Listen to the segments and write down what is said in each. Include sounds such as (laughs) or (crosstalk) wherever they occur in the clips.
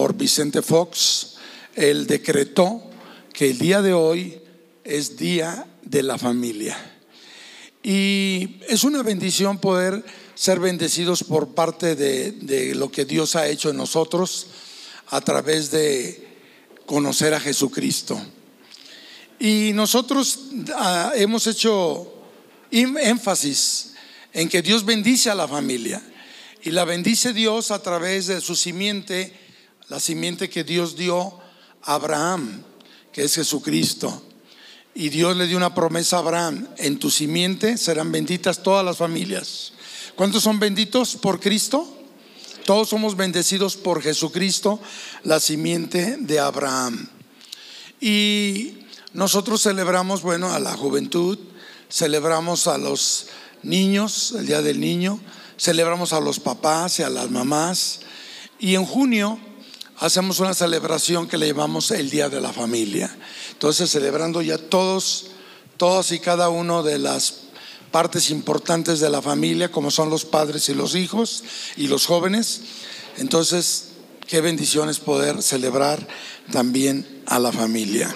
por Vicente Fox, él decretó que el día de hoy es día de la familia. Y es una bendición poder ser bendecidos por parte de, de, lo que Dios ha hecho en nosotros a través de conocer a Jesucristo. Y nosotros ah, hemos hecho énfasis en que Dios bendice a la familia. Y la bendice Dios a través de su simiente, la simiente que Dios dio a Abraham, que es Jesucristo. Y Dios le dio una promesa a Abraham, en tu simiente serán benditas todas las familias. ¿Cuántos son benditos por Cristo? Todos somos bendecidos por Jesucristo, la simiente de Abraham. Y nosotros celebramos, bueno, a la juventud, celebramos a los niños, el Día del Niño, celebramos a los papás y a las mamás. Y en junio hacemos una celebración que le llamamos el Día de la Familia. Entonces, celebrando ya todos, todos y cada uno de las partes importantes de la familia, como son los padres y los hijos y los jóvenes. Entonces, qué bendición es poder celebrar también a la familia.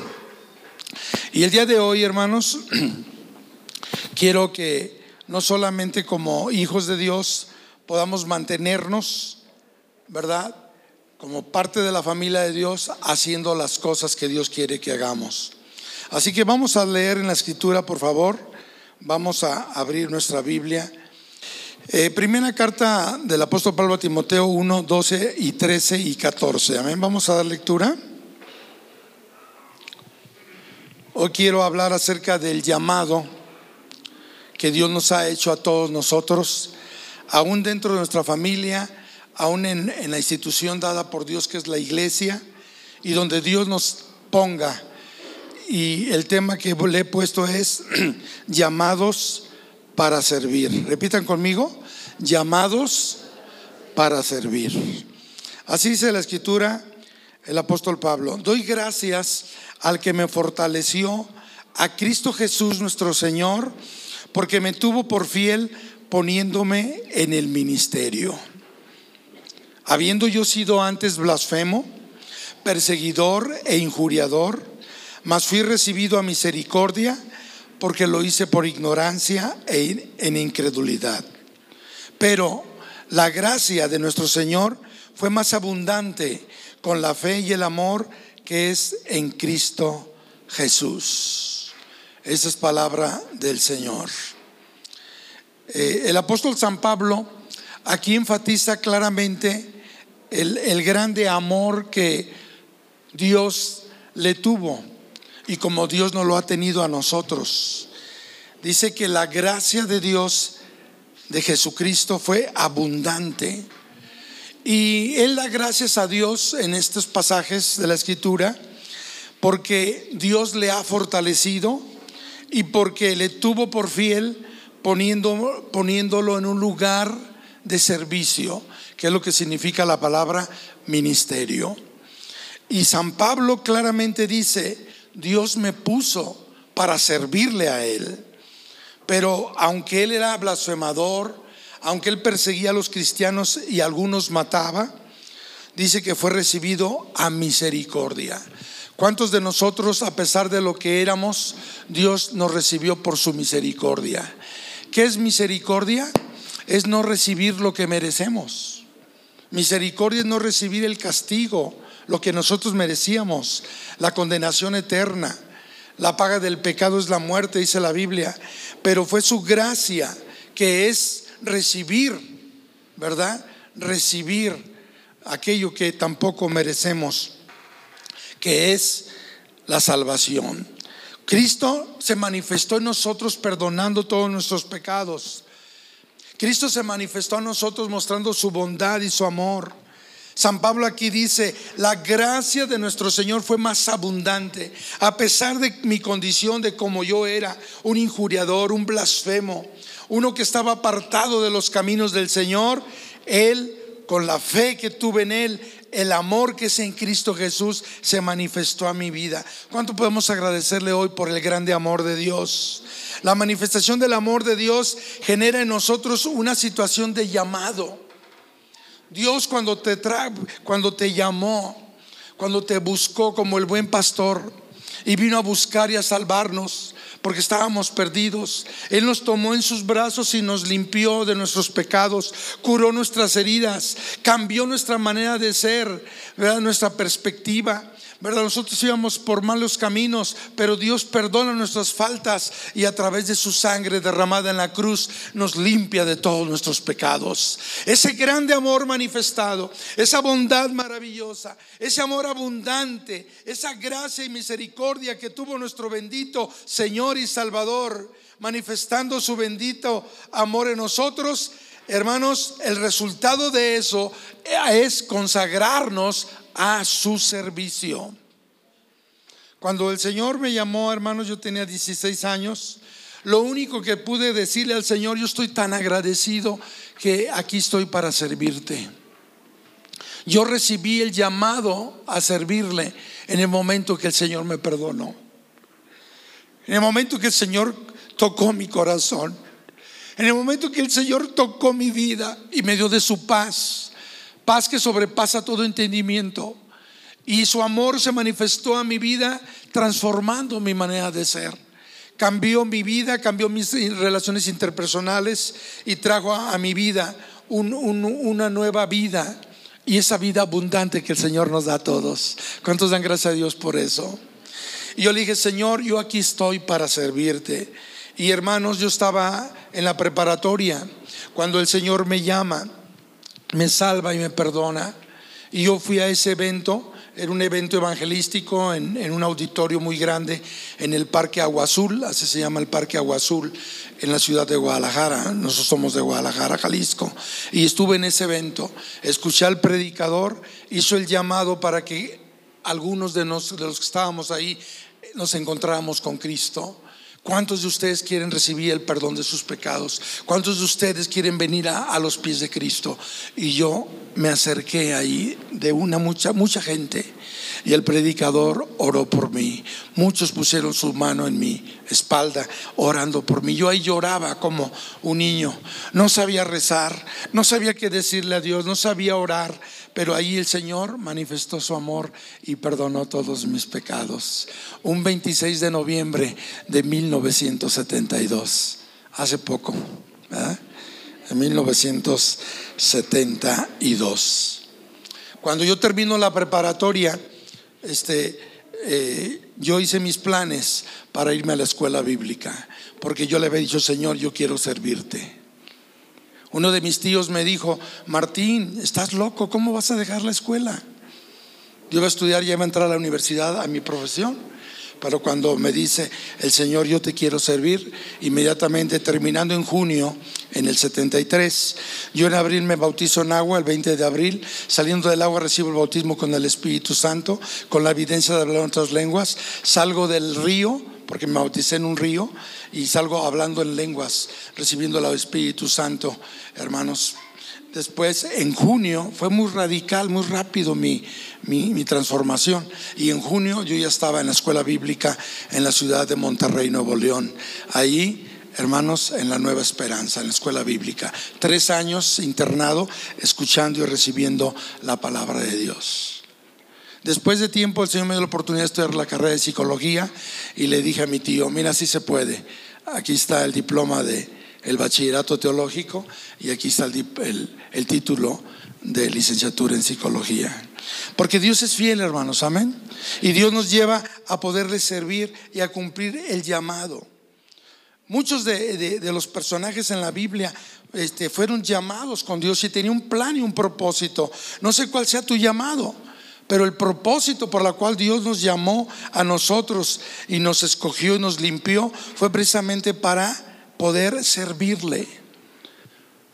Y el día de hoy, hermanos, (clears throat) quiero que no solamente como hijos de Dios podamos mantenernos, ¿verdad? Como parte de la familia de Dios, haciendo las cosas que Dios quiere que hagamos. Así que vamos a leer en la escritura, por favor. Vamos a abrir nuestra Biblia. Eh, primera carta del apóstol Pablo a Timoteo 1, 12 y 13 y 14. Amén. Vamos a dar lectura. Hoy quiero hablar acerca del llamado que Dios nos ha hecho a todos nosotros, aún dentro de nuestra familia, aún en, la institución dada por Dios que es la iglesia, y donde Dios nos ponga. Y el tema que le he puesto es (clears throat) llamados para servir. Repitan conmigo, llamados para servir. Así dice la escritura el apóstol Pablo. Doy gracias al que me fortaleció, a Cristo Jesús nuestro Señor, porque me tuvo por fiel poniéndome en el ministerio. Habiendo yo sido antes blasfemo, perseguidor e injuriador, mas fui recibido a misericordia porque lo hice por ignorancia e en incredulidad. Pero la gracia de nuestro Señor fue más abundante con la fe y el amor que es en Cristo Jesús. Esa es palabra del Señor. Eh, el apóstol San Pablo aquí enfatiza claramente el, el grande amor que Dios le tuvo y como Dios nos lo ha tenido a nosotros. Dice que la gracia de Dios, de Jesucristo, fue abundante. Y Él da gracias a Dios en estos pasajes de la Escritura porque Dios le ha fortalecido y porque le tuvo por fiel poniendo, poniéndolo en un lugar de servicio, que es lo que significa la palabra ministerio. Y San Pablo claramente dice, Dios me puso para servirle a él. Pero aunque él era blasfemador, aunque él perseguía a los cristianos y algunos mataba, dice que fue recibido a misericordia. ¿Cuántos de nosotros, a pesar de lo que éramos, Dios nos recibió por su misericordia? ¿Qué es misericordia? Es no recibir lo que merecemos. Misericordia es no recibir el castigo, lo que nosotros merecíamos, la condenación eterna. La paga del pecado es la muerte, dice la Biblia, pero fue su gracia que es recibir, ¿verdad? Recibir aquello que tampoco merecemos que es la salvación. Cristo se manifestó en nosotros perdonando todos nuestros pecados. Cristo se manifestó a nosotros mostrando su bondad y su amor. San Pablo aquí dice, la gracia de nuestro Señor fue más abundante, a pesar de mi condición de como yo era, un injuriador, un blasfemo, uno que estaba apartado de los caminos del Señor, Él, con la fe que tuve en Él, el amor que es en Cristo Jesús se manifestó a mi vida. ¿Cuánto podemos agradecerle hoy por el grande amor de Dios? La manifestación del amor de Dios genera en nosotros una situación de llamado. Dios cuando te, cuando te llamó, cuando te buscó como el buen pastor y vino a buscar y a salvarnos, porque estábamos perdidos. Él nos tomó en sus brazos y nos limpió de nuestros pecados, curó nuestras heridas, cambió nuestra manera de ser, nuestra perspectiva. ¿Verdad? Nosotros íbamos por malos caminos, pero Dios perdona nuestras faltas y a través de su sangre derramada en la cruz nos limpia de todos nuestros pecados. Ese grande amor manifestado, esa bondad maravillosa, ese amor abundante, esa gracia y misericordia que tuvo nuestro bendito Señor y Salvador, manifestando su bendito amor en nosotros. Hermanos, el resultado de eso es consagrarnos a su servicio. Cuando el Señor me llamó, hermanos, yo tenía 16 años. Lo único que pude decirle al Señor, yo estoy tan agradecido que aquí estoy para servirte. Yo recibí el llamado a servirle en el momento que el Señor me perdonó. En el momento que el Señor tocó mi corazón. En el momento que el Señor tocó mi vida y me dio de su paz paz que sobrepasa todo entendimiento. Y su amor se manifestó a mi vida transformando mi manera de ser. Cambió mi vida, cambió mis relaciones interpersonales y trajo a, mi vida una nueva vida y esa vida abundante que el Señor nos da a todos. ¿Cuántos dan gracias a Dios por eso? Y yo le dije, Señor, yo aquí estoy para servirte. Y hermanos, yo estaba en la preparatoria cuando el Señor me llama me salva y me perdona. Y yo fui a ese evento, era un evento evangelístico en, un auditorio muy grande en el Parque Agua Azul, así se llama el Parque Agua Azul, en la ciudad de Guadalajara. Nosotros somos de Guadalajara, Jalisco. Y estuve en ese evento, escuché al predicador, hizo el llamado para que algunos de, de los que estábamos ahí nos encontráramos con Cristo. ¿Cuántos de ustedes quieren recibir el perdón de sus pecados? ¿Cuántos de ustedes quieren venir a, los pies de Cristo? Y yo me acerqué ahí de una mucha, mucha gente y el predicador oró por mí. Muchos pusieron su mano en mi espalda orando por mí. Yo ahí lloraba como un niño. No sabía rezar, no sabía qué decirle a Dios, no sabía orar, pero ahí el Señor manifestó su amor y perdonó todos mis pecados. Un 26 de noviembre de 1972, hace poco, en 1972. Cuando yo termino la preparatoria, este, eh, yo hice mis planes para irme a la escuela bíblica, porque yo le había dicho, Señor, yo quiero servirte. Uno de mis tíos me dijo, Martín, estás loco, ¿cómo vas a dejar la escuela? Yo iba a estudiar y iba a entrar a la universidad a mi profesión. Pero cuando me dice el Señor, yo te quiero servir, inmediatamente terminando en junio, en el 73, yo en abril me bautizo en agua, el 20 de abril, saliendo del agua recibo el bautismo con el Espíritu Santo, con la evidencia de hablar otras lenguas, salgo del río, porque me bauticé en un río, y salgo hablando en lenguas, recibiendo el Espíritu Santo, hermanos. Después, en junio, fue muy radical, muy rápido mi, mi, transformación. Y en junio yo ya estaba en la escuela bíblica en la ciudad de Monterrey, Nuevo León. Ahí, hermanos, en la Nueva Esperanza, en la escuela bíblica. Tres años internado, escuchando y recibiendo la palabra de Dios. Después de tiempo el Señor me dio la oportunidad de estudiar la carrera de psicología y le dije a mi tío, mira, si se puede. Aquí está el diploma de el bachillerato teológico y aquí está el, el título de licenciatura en psicología. Porque Dios es fiel, hermanos, amén. Y Dios nos lleva a poderle servir y a cumplir el llamado. Muchos de, los personajes en la Biblia este, fueron llamados con Dios y tenían un plan y un propósito. No sé cuál sea tu llamado. Pero el propósito por la cual Dios nos llamó a nosotros y nos escogió y nos limpió fue precisamente para poder servirle,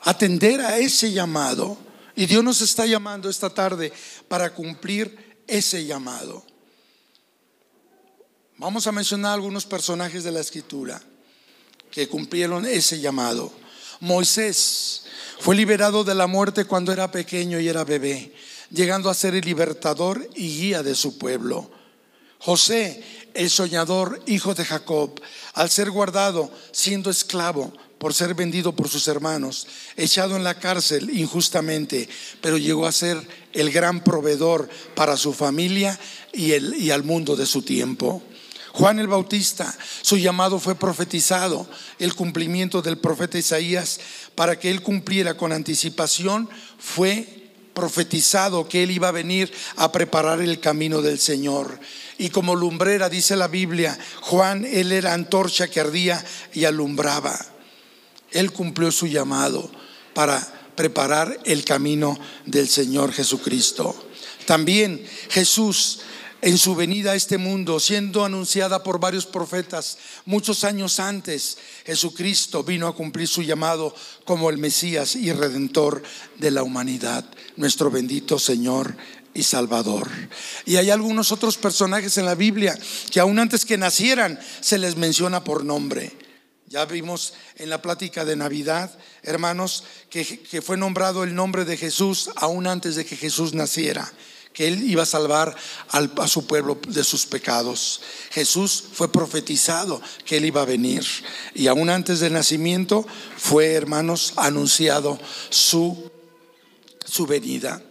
atender a ese llamado. Y Dios nos está llamando esta tarde para cumplir ese llamado. Vamos a mencionar algunos personajes de la escritura que cumplieron ese llamado. Moisés fue liberado de la muerte cuando era pequeño y era bebé llegando a ser el libertador y guía de su pueblo. José, el soñador, hijo de Jacob, al ser guardado siendo esclavo, por ser vendido por sus hermanos, echado en la cárcel injustamente, pero llegó a ser el gran proveedor para su familia y, el, y al mundo de su tiempo. Juan el Bautista, su llamado fue profetizado, el cumplimiento del profeta Isaías, para que él cumpliera con anticipación, fue profetizado que él iba a venir a preparar el camino del Señor. Y como lumbrera, dice la Biblia, Juan, él era antorcha que ardía y alumbraba. Él cumplió su llamado para preparar el camino del Señor Jesucristo. También Jesús en su venida a este mundo, siendo anunciada por varios profetas muchos años antes, Jesucristo vino a cumplir su llamado como el Mesías y Redentor de la humanidad, nuestro bendito Señor y Salvador. Y hay algunos otros personajes en la Biblia que aún antes que nacieran se les menciona por nombre. Ya vimos en la plática de Navidad, hermanos, que, fue nombrado el nombre de Jesús aún antes de que Jesús naciera que Él iba a salvar a su pueblo de sus pecados. Jesús fue profetizado que Él iba a venir. Y aún antes del nacimiento fue, hermanos, anunciado su, su venida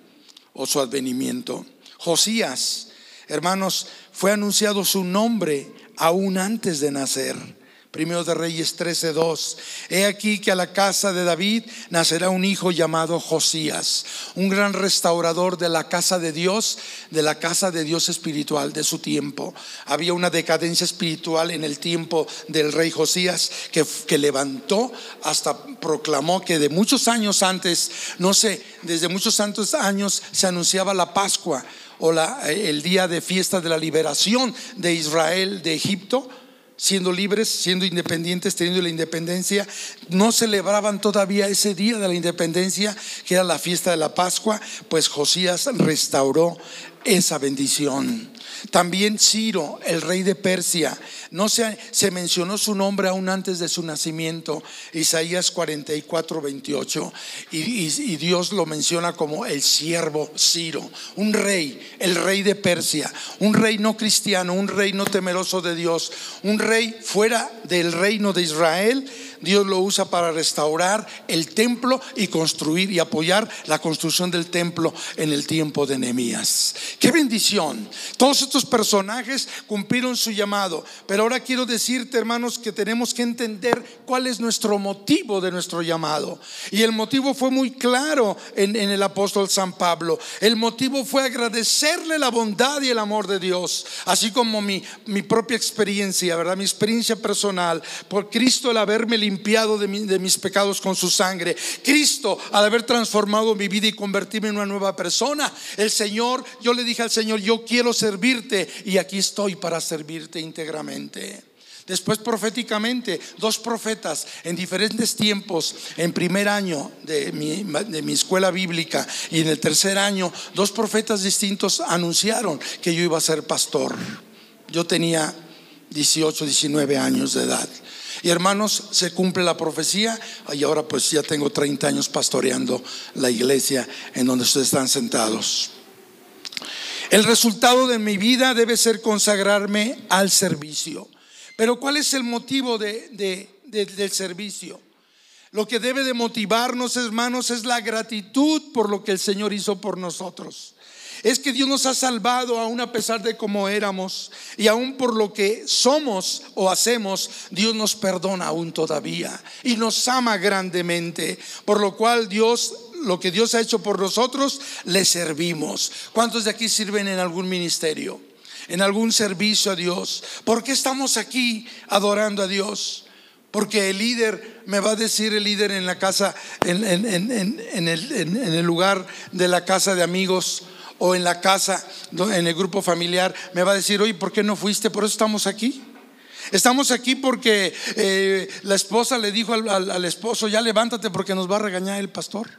o su advenimiento. Josías, hermanos, fue anunciado su nombre aún antes de nacer. Primero de Reyes 13:2. He aquí que a la casa de David nacerá un hijo llamado Josías, un gran restaurador de la casa de Dios, de la casa de Dios espiritual de su tiempo. Había una decadencia espiritual en el tiempo del rey Josías que, que levantó hasta proclamó que de muchos años antes, no sé, desde muchos santos años se anunciaba la Pascua o la, el día de fiesta de la liberación de Israel de Egipto siendo libres, siendo independientes, teniendo la independencia, no celebraban todavía ese día de la independencia, que era la fiesta de la Pascua, pues Josías restauró esa bendición. También Ciro, el rey de Persia, no se, se, mencionó su nombre aún antes de su nacimiento, Isaías 44, 28, y, y, Dios lo menciona como el siervo Ciro, un rey, el rey de Persia, un rey no cristiano, un rey no temeroso de Dios, un rey fuera del reino de Israel Dios lo usa para restaurar el templo y construir y apoyar la construcción del templo en el tiempo de Nehemías. Qué bendición. Todos estos personajes cumplieron su llamado, pero ahora quiero decirte, hermanos, que tenemos que entender cuál es nuestro motivo de nuestro llamado. Y el motivo fue muy claro en, el apóstol San Pablo. El motivo fue agradecerle la bondad y el amor de Dios, así como mi, mi propia experiencia, ¿verdad? Mi experiencia personal por Cristo el haberme limpiado de, mis pecados con su sangre. Cristo, al haber transformado mi vida y convertirme en una nueva persona, el Señor, yo le dije al Señor, yo quiero servirte y aquí estoy para servirte íntegramente. Después proféticamente, dos profetas en diferentes tiempos, en primer año de mi, escuela bíblica y en el tercer año, dos profetas distintos anunciaron que yo iba a ser pastor. Yo tenía 18, 19 años de edad. Y hermanos, se cumple la profecía y ahora pues ya tengo 30 años pastoreando la iglesia en donde ustedes están sentados. El resultado de mi vida debe ser consagrarme al servicio. Pero ¿cuál es el motivo de, del servicio? Lo que debe de motivarnos, hermanos, es la gratitud por lo que el Señor hizo por nosotros es que Dios nos ha salvado aún a pesar de cómo éramos y aún por lo que somos o hacemos, Dios nos perdona aún todavía y nos ama grandemente, por lo cual Dios lo que Dios ha hecho por nosotros, le servimos. ¿Cuántos de aquí sirven en algún ministerio? En algún servicio a Dios. ¿Por qué estamos aquí adorando a Dios? Porque el líder, me va a decir el líder en la casa, en, en el lugar de la casa de amigos, o en la casa, en el grupo familiar, me va a decir, oye, ¿por qué no fuiste? Por eso estamos aquí. Estamos aquí porque eh, la esposa le dijo al, esposo, ya levántate porque nos va a regañar el pastor.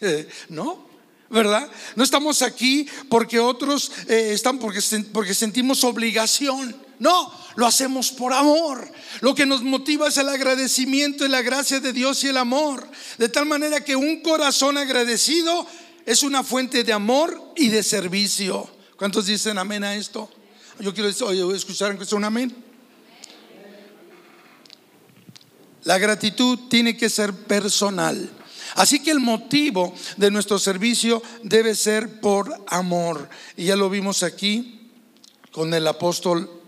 (laughs) No, ¿verdad? No estamos aquí porque otros eh, están porque, porque sentimos obligación. No, lo hacemos por amor. Lo que nos motiva es el agradecimiento y la gracia de Dios y el amor. De tal manera que un corazón agradecido es una fuente de amor y de servicio. ¿Cuántos dicen amén a esto? Yo quiero escuchar que un amén. La gratitud tiene que ser personal. Así que el motivo de nuestro servicio debe ser por amor. Y ya lo vimos aquí con el apóstol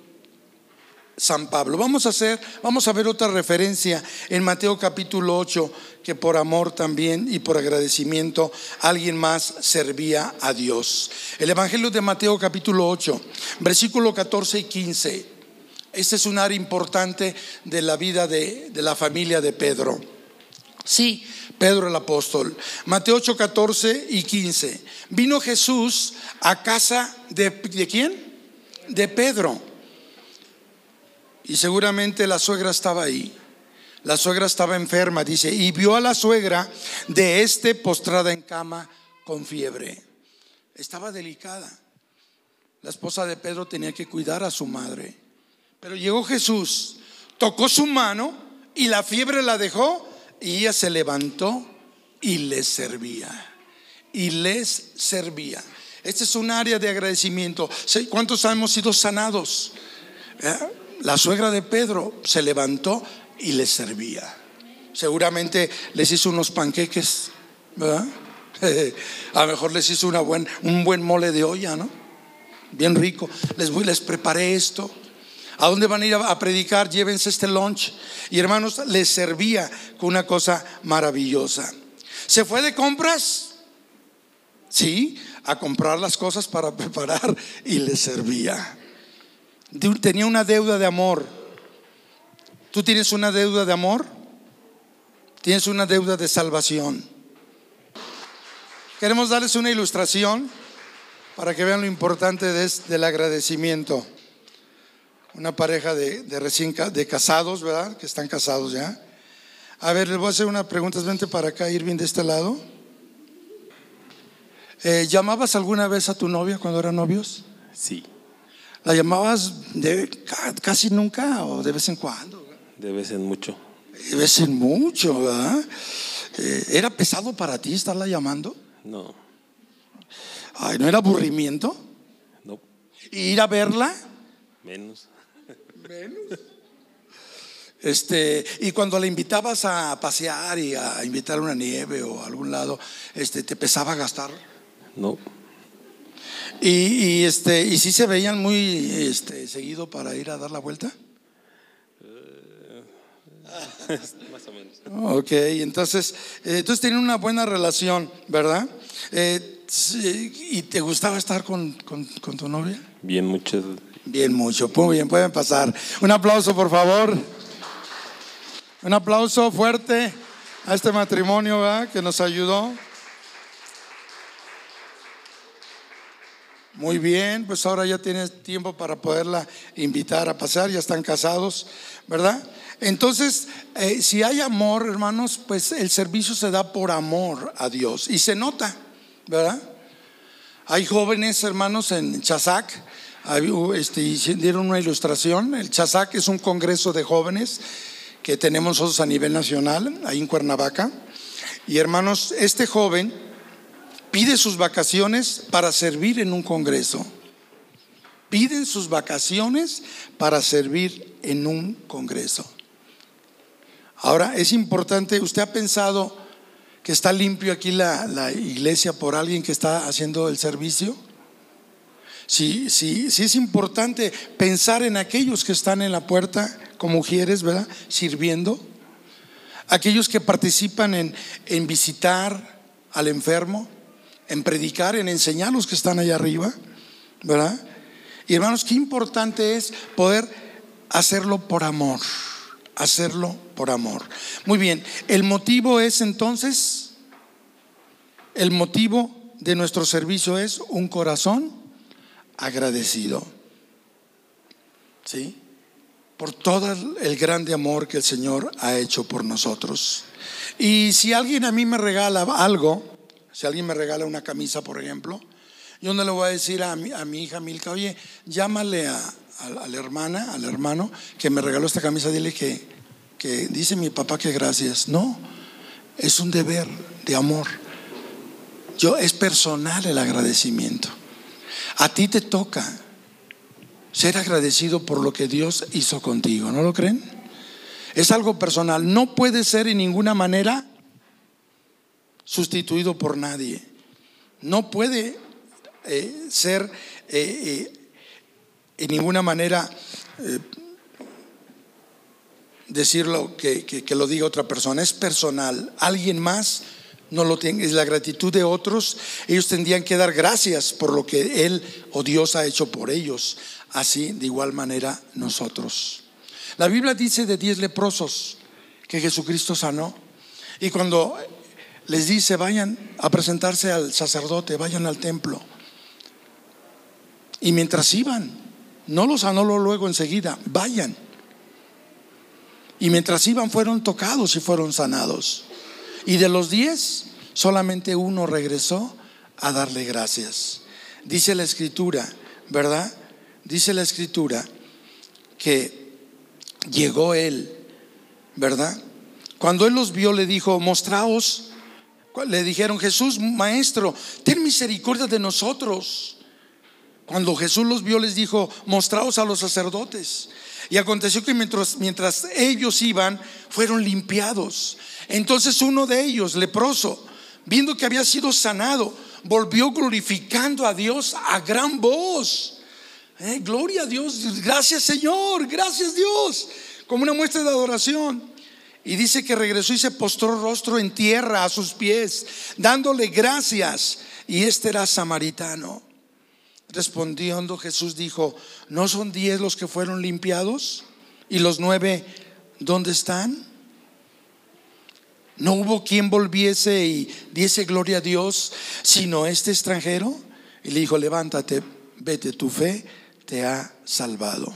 San Pablo. Vamos a hacer, vamos a ver otra referencia en Mateo capítulo 8 que por amor también y por agradecimiento alguien más servía a Dios. El Evangelio de Mateo capítulo 8, versículo 14 y 15. Este es un área importante de la vida de, de la familia de Pedro. Sí, Pedro el apóstol. Mateo 8, 14 y 15. Vino Jesús a casa de, ¿de quién? De Pedro. Y seguramente la suegra estaba ahí. La suegra estaba enferma, dice, y vio a la suegra de este postrada en cama con fiebre. Estaba delicada. La esposa de Pedro tenía que cuidar a su madre. Pero llegó Jesús, tocó su mano y la fiebre la dejó y ella se levantó y les servía. Y les servía. Este es un área de agradecimiento. ¿Cuántos hemos sido sanados? ¿Eh? La suegra de Pedro se levantó y les servía. Seguramente les hizo unos panqueques, ¿verdad? (laughs) A lo mejor les hizo una buen, un buen mole de olla, ¿no? Bien rico. Les voy, les preparé esto. ¿A dónde van a ir a predicar? Llévense este lunch. Y hermanos, les servía con una cosa maravillosa. ¿Se fue de compras? Sí, a comprar las cosas para (laughs) preparar y les servía. Tenía una deuda de amor. ¿Tú tienes una deuda de amor? Tienes una deuda de salvación. Queremos darles una ilustración para que vean lo importante del agradecimiento una pareja de, recién de casados, ¿verdad? Que están casados ya. A ver, les voy a hacer una pregunta. Vente para acá, Irving, de este lado. Eh, ¿Llamabas alguna vez a tu novia cuando eran novios? Sí. ¿La llamabas de, casi nunca o de vez en cuando? De vez en mucho. De vez en mucho, ¿verdad? Eh, ¿Era pesado para ti estarla llamando? No. Ay, ¿no era aburrimiento? No. ¿Ir a verla? Menos. Este, y cuando la invitabas a pasear y a invitar a una nieve o a algún lado, este, ¿te pesaba gastar? No. ¿Y, este, ¿y si se veían muy este, seguido para ir a dar la vuelta? Eh, más o menos. Ok, entonces, eh, entonces tienen una buena relación, ¿verdad? Eh, ¿Y te gustaba estar con, con, con tu novia? Bien, muchas Bien, mucho. Muy bien, pueden pasar. Un aplauso, por favor. Un aplauso fuerte a este matrimonio que nos ayudó. Muy bien, pues ahora ya tienes tiempo para poderla invitar a pasar, ya están casados, ¿verdad? Entonces, eh, si hay amor, hermanos, pues el servicio se da por amor a Dios y se nota, ¿verdad? Hay jóvenes, hermanos, en Chazac este, dieron una ilustración. El Chazac es un congreso de jóvenes que tenemos nosotros a nivel nacional, ahí en Cuernavaca. Y hermanos, este joven pide sus vacaciones para servir en un congreso. Piden sus vacaciones para servir en un congreso. Ahora, es importante, ¿usted ha pensado que está limpio aquí la, la iglesia por alguien que está haciendo el servicio? Sí, sí, sí es importante pensar en aquellos que están en la puerta como mujeres, ¿verdad? Sirviendo. Aquellos que participan en, en visitar al enfermo, en predicar, en enseñar a los que están allá arriba, ¿verdad? Y hermanos, qué importante es poder hacerlo por amor, hacerlo por amor. Muy bien, el motivo es entonces, el motivo de nuestro servicio es un corazón agradecido. ¿Sí? Por todo el grande amor que el Señor ha hecho por nosotros. Y si alguien a mí me regala algo, si alguien me regala una camisa, por ejemplo, yo no le voy a decir a mi, a hija Milka, oye, llámale a, la hermana, al hermano que me regaló esta camisa, dile que, que dice mi papá que gracias. No, es un deber de amor. Yo es personal el agradecimiento. A ti te toca ser agradecido por lo que Dios hizo contigo, ¿no lo creen? Es algo personal. No puede ser en ninguna manera sustituido por nadie. No puede eh, ser eh, eh, en ninguna manera decirlo que, que, lo diga otra persona. Es personal. Alguien más no lo tiene. Es la gratitud de otros. Ellos tendrían que dar gracias por lo que Él o Dios ha hecho por ellos. Así, de igual manera, nosotros. La Biblia dice de diez leprosos que Jesucristo sanó. Y cuando les dice, vayan a presentarse al sacerdote, vayan al templo. Y mientras iban, no los sanó luego enseguida, vayan. Y mientras iban fueron tocados y fueron sanados. Y de los diez, solamente uno regresó a darle gracias. Dice la escritura, ¿verdad? Dice la escritura que llegó él, ¿verdad? Cuando él los vio le dijo, mostraos, le dijeron, Jesús, maestro, ten misericordia de nosotros. Cuando Jesús los vio les dijo, mostraos a los sacerdotes. Y aconteció que mientras, mientras ellos iban, fueron limpiados. Entonces uno de ellos, leproso, viendo que había sido sanado, volvió glorificando a Dios a gran voz. Eh, gloria a Dios, gracias Señor, gracias Dios, como una muestra de adoración. Y dice que regresó y se postró rostro en tierra a sus pies, dándole gracias. Y este era samaritano. Respondiendo Jesús dijo, ¿no son diez los que fueron limpiados? ¿Y los nueve dónde están? ¿No hubo quien volviese y diese gloria a Dios, sino este extranjero? Y le dijo, levántate, vete, tu fe te ha salvado.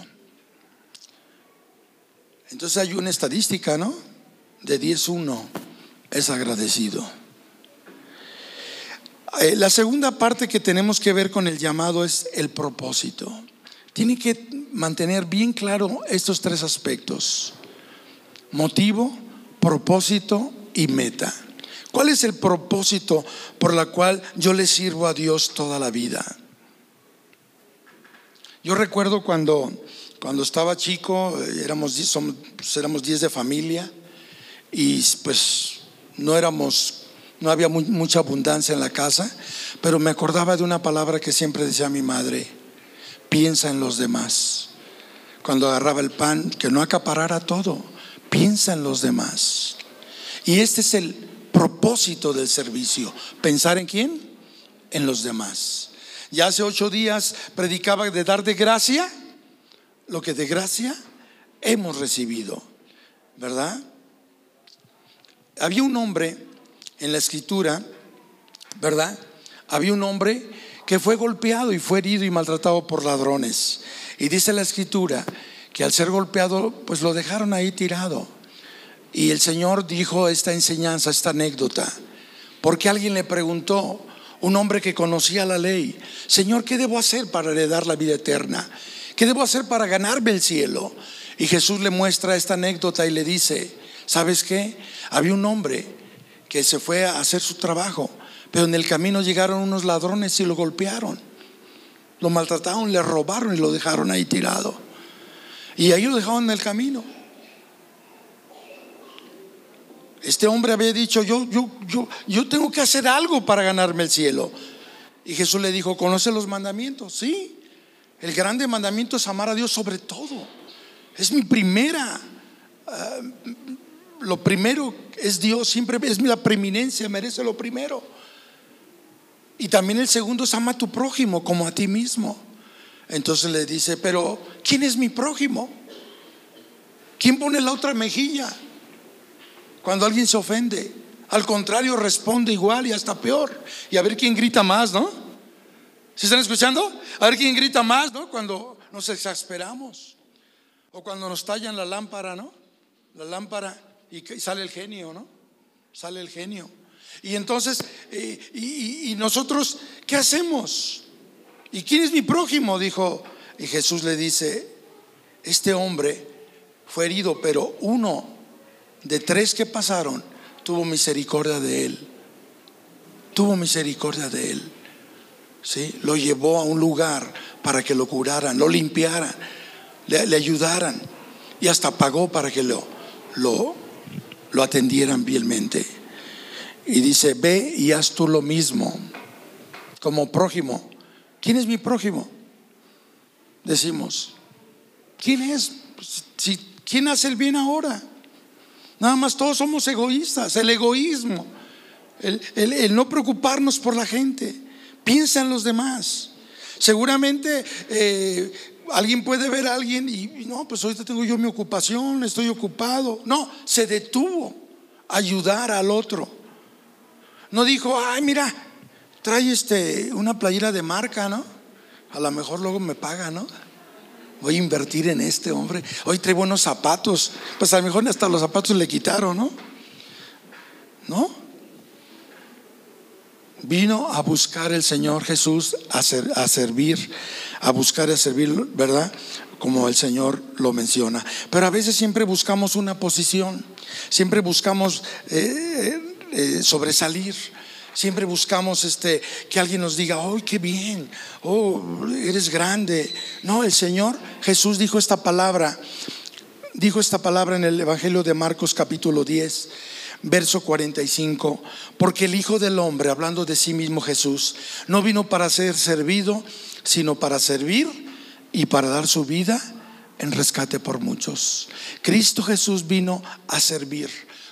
Entonces hay una estadística, ¿no? De 10 uno es agradecido. Eh, la segunda parte que tenemos que ver con el llamado es el propósito. Tiene que mantener bien claro estos tres aspectos. Motivo, propósito y meta. ¿Cuál es el propósito por la cual yo le sirvo a Dios toda la vida? Yo recuerdo cuando, cuando estaba chico, éramos, somos, pues, éramos de familia y pues no éramos, no había mucha abundancia en la casa, pero me acordaba de una palabra que siempre decía mi madre, piensa en los demás. Cuando agarraba el pan, que no acaparara todo, piensa en los demás. Y este es el propósito del servicio, pensar en quién, en los demás. Ya hace ocho días predicaba de dar de gracia lo que de gracia hemos recibido, ¿verdad? Había un hombre en la escritura, ¿verdad? Había un hombre que fue golpeado y fue herido y maltratado por ladrones. Y dice la escritura que al ser golpeado, pues lo dejaron ahí tirado. Y el Señor dijo esta enseñanza, esta anécdota, porque alguien le preguntó, un hombre que conocía la ley, Señor, ¿qué debo hacer para heredar la vida eterna? ¿Qué debo hacer para ganarme el cielo? Y Jesús le muestra esta anécdota y le dice, ¿sabes qué? Había un hombre que se fue a hacer su trabajo, pero en el camino llegaron unos ladrones y lo golpearon, lo maltrataron, le robaron y lo dejaron ahí tirado. Y ahí lo dejaron en el camino. Este hombre había dicho, yo, yo, yo, yo tengo que hacer algo para ganarme el cielo. Y Jesús le dijo, ¿conoce los mandamientos? Sí. El grande mandamiento es amar a Dios sobre todo. Es mi primera. Ah, lo primero es Dios, siempre es la preeminencia, merece lo primero. Y también el segundo es ama a tu prójimo como a ti mismo. Entonces le dice, pero ¿quién es mi prójimo? ¿Quién pone la otra mejilla? cuando alguien se ofende. Al contrario, responde igual y hasta peor. Y a ver quién grita más, ¿no? ¿Se están escuchando? A ver quién grita más, ¿no? Cuando nos exasperamos. O cuando nos tallan la lámpara, ¿no? La lámpara y sale el genio, ¿no? Sale el genio. Y entonces, eh, y, nosotros, ¿qué hacemos? ¿Y quién es mi prójimo? Dijo, y Jesús le dice, este hombre fue herido, pero uno de tres que pasaron, tuvo misericordia de él. Tuvo misericordia de él. ¿Sí? Lo llevó a un lugar para que lo curaran, lo limpiaran, le, ayudaran y hasta pagó para que lo, lo atendieran fielmente. Y dice, ve y haz tú lo mismo como prójimo. ¿Quién es mi prójimo? Decimos, ¿quién es? Pues, si, ¿Quién hace el bien ahora? Nada más todos somos egoístas, el egoísmo, el, el no preocuparnos por la gente. Piensa en los demás. Seguramente eh, alguien puede ver a alguien y, no, pues ahorita tengo yo mi ocupación, estoy ocupado. No, se detuvo ayudar al otro. No dijo, ay, mira, trae este, una playera de marca, ¿no? A lo mejor luego me paga, ¿no? Voy a invertir en este hombre. Hoy trae buenos zapatos. Pues a lo mejor hasta los zapatos le quitaron, ¿no? ¿No? Vino a buscar el Señor Jesús a servir, a buscar y a servir, ¿verdad? Como el Señor lo menciona. Pero a veces siempre buscamos una posición, siempre buscamos eh, eh, sobresalir. Siempre buscamos este que alguien nos diga, "Oh, qué bien. Oh, eres grande." No, el Señor Jesús dijo esta palabra. Dijo esta palabra en el Evangelio de Marcos capítulo 10 verso 45, porque el Hijo del Hombre, hablando de sí mismo Jesús, no vino para ser servido, sino para servir y para dar su vida en rescate por muchos. Cristo Jesús vino a servir,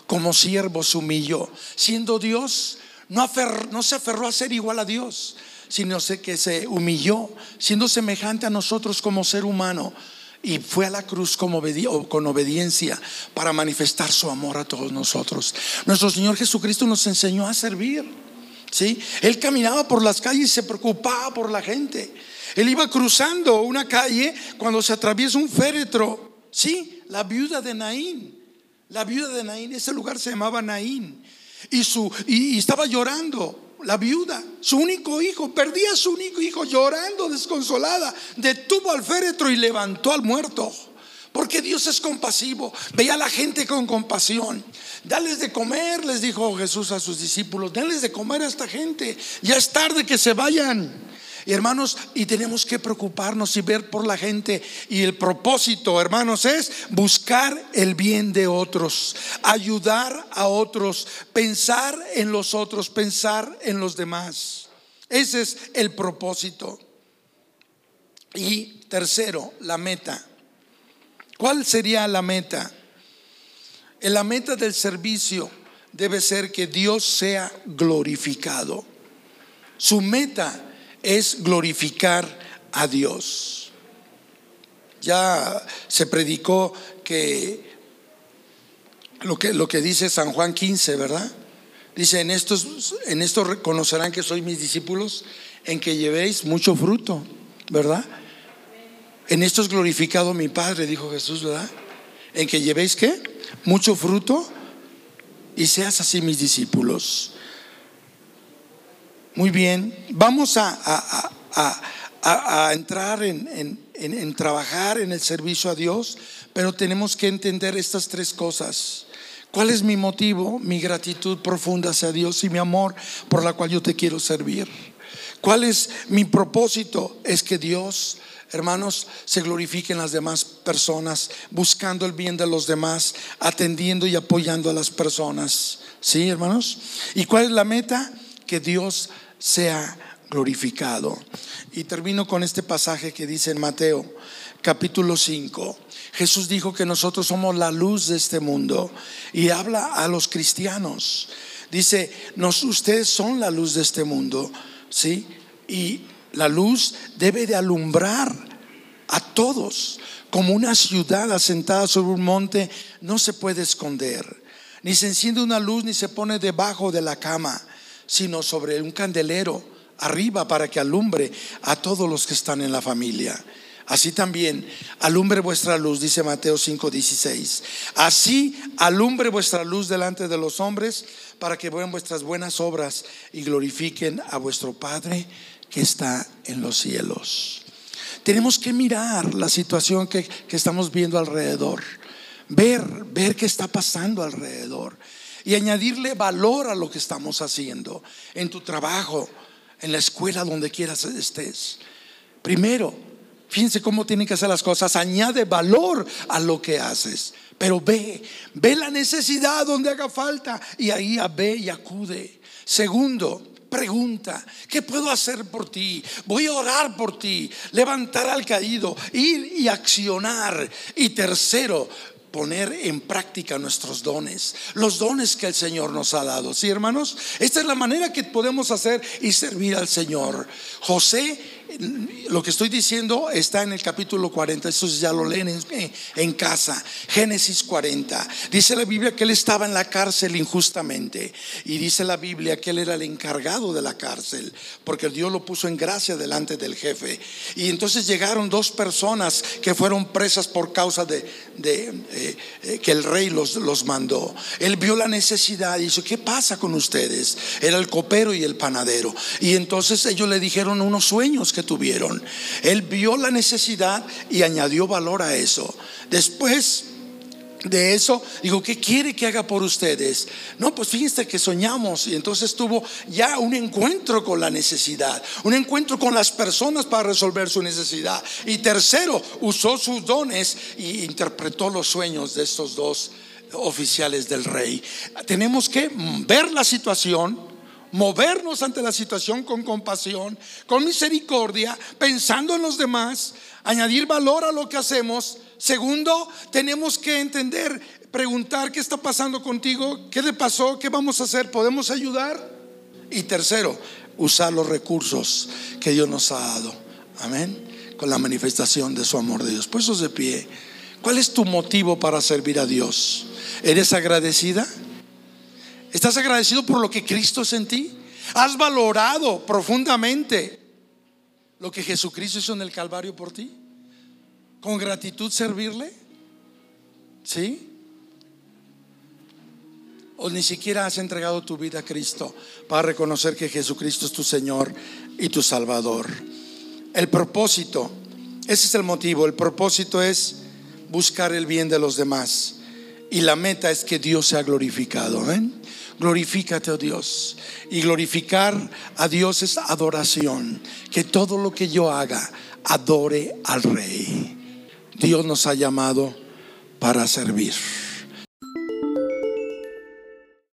como siervo se humilló, siendo Dios, no, se aferró a ser igual a Dios, sino que se humilló, siendo semejante a nosotros como ser humano y fue a la cruz con obediencia para manifestar su amor a todos nosotros. Nuestro Señor Jesucristo nos enseñó a servir. Él caminaba por las calles y se preocupaba por la gente. Él iba cruzando una calle cuando se atraviesa un féretro. Sí, la viuda de Naín. La viuda de Naín, ese lugar se llamaba Naín. Y, su, y estaba llorando la viuda, su único hijo, perdía a su único hijo llorando desconsolada, detuvo al féretro y levantó al muerto. Porque Dios es compasivo, veía a la gente con compasión. Dales de comer, les dijo Jesús a sus discípulos, dales de comer a esta gente. Ya es tarde que se vayan. Y hermanos, y tenemos que preocuparnos y ver por la gente. Y el propósito, hermanos, es buscar el bien de otros, ayudar a otros, pensar en los otros, pensar en los demás. Ese es el propósito. Y tercero, la meta. ¿Cuál sería la meta? La meta del servicio debe ser que Dios sea glorificado. Su meta es glorificar a Dios. Ya se predicó que lo que, lo que dice San Juan 15, ¿verdad? Dice, en estos, en esto reconocerán que sois mis discípulos, en que llevéis mucho fruto, ¿verdad? En esto es glorificado mi Padre, dijo Jesús, ¿verdad? En que llevéis qué? Mucho fruto y seas así mis discípulos. Muy bien, vamos a, entrar en, trabajar en el servicio a Dios, pero tenemos que entender estas tres cosas. ¿Cuál es mi motivo? Mi gratitud profunda hacia Dios y mi amor por la cual yo te quiero servir. ¿Cuál es mi propósito? Es que Dios, hermanos, se glorifique en las demás personas, buscando el bien de los demás, atendiendo y apoyando a las personas. ¿Sí, hermanos? ¿Y cuál es la meta? Que Dios sea glorificado. Y termino con este pasaje que dice en Mateo capítulo 5. Jesús dijo que nosotros somos la luz de este mundo y habla a los cristianos. Dice, nos, ustedes son la luz de este mundo, ¿sí? Y la luz debe de alumbrar a todos. Como una ciudad asentada sobre un monte no se puede esconder. Ni se enciende una luz ni se pone debajo de la cama sino sobre un candelero arriba para que alumbre a todos los que están en la familia. Así también alumbre vuestra luz, dice Mateo 5:16. Así alumbre vuestra luz delante de los hombres para que vean vuestras buenas obras y glorifiquen a vuestro Padre que está en los cielos. Tenemos que mirar la situación que, que estamos viendo alrededor, ver, ver qué está pasando alrededor y añadirle valor a lo que estamos haciendo en tu trabajo, en la escuela, donde quieras estés. Primero, Fíjense cómo tienen que hacer las cosas. Añade valor a lo que haces. Pero ve, ve la necesidad donde haga falta y ahí ve y acude. Segundo, pregunta, ¿qué puedo hacer por ti? Voy a orar por ti, levantar al caído, ir y accionar. Y tercero, poner en práctica nuestros dones, los dones que el Señor nos ha dado. ¿Sí, hermanos? Esta es la manera que podemos hacer y servir al Señor. José lo que estoy diciendo está en el capítulo 40, eso ya lo leen en, casa, Génesis 40. Dice la Biblia que él estaba en la cárcel injustamente y dice la Biblia que él era el encargado de la cárcel, porque Dios lo puso en gracia delante del jefe. Y entonces llegaron dos personas que fueron presas por causa de, eh, eh, que el rey los, los mandó. Él vio la necesidad y dijo, ¿qué pasa con ustedes? Era el copero y el panadero. Y entonces ellos le dijeron unos sueños que tuvieron. Él vio la necesidad y añadió valor a eso. Después de eso, digo, ¿qué quiere que haga por ustedes? No, pues fíjense que soñamos y entonces tuvo ya un encuentro con la necesidad, un encuentro con las personas para resolver su necesidad. Y tercero, usó sus dones y interpretó los sueños de estos dos oficiales del rey. Tenemos que ver la situación movernos ante la situación con compasión, con misericordia, pensando en los demás, añadir valor a lo que hacemos. Segundo, tenemos que entender, preguntar qué está pasando contigo, qué le pasó, qué vamos a hacer, podemos ayudar. Y tercero, usar los recursos que Dios nos ha dado. Amén. Con la manifestación de su amor de Dios. Puestos de pie. ¿Cuál es tu motivo para servir a Dios? ¿Eres agradecida? ¿Estás agradecido por lo que Cristo es en ti? ¿Has valorado profundamente lo que Jesucristo hizo en el Calvario por ti? ¿Con gratitud servirle? ¿Sí? ¿O ni siquiera has entregado tu vida a Cristo para reconocer que Jesucristo es tu Señor y tu Salvador? El propósito, ese es el motivo, el propósito es buscar el bien de los demás y la meta es que Dios sea glorificado. Amén. Glorifícate, oh Dios. Y glorificar a Dios es adoración. Que todo lo que yo haga adore al Rey. Dios nos ha llamado para servir.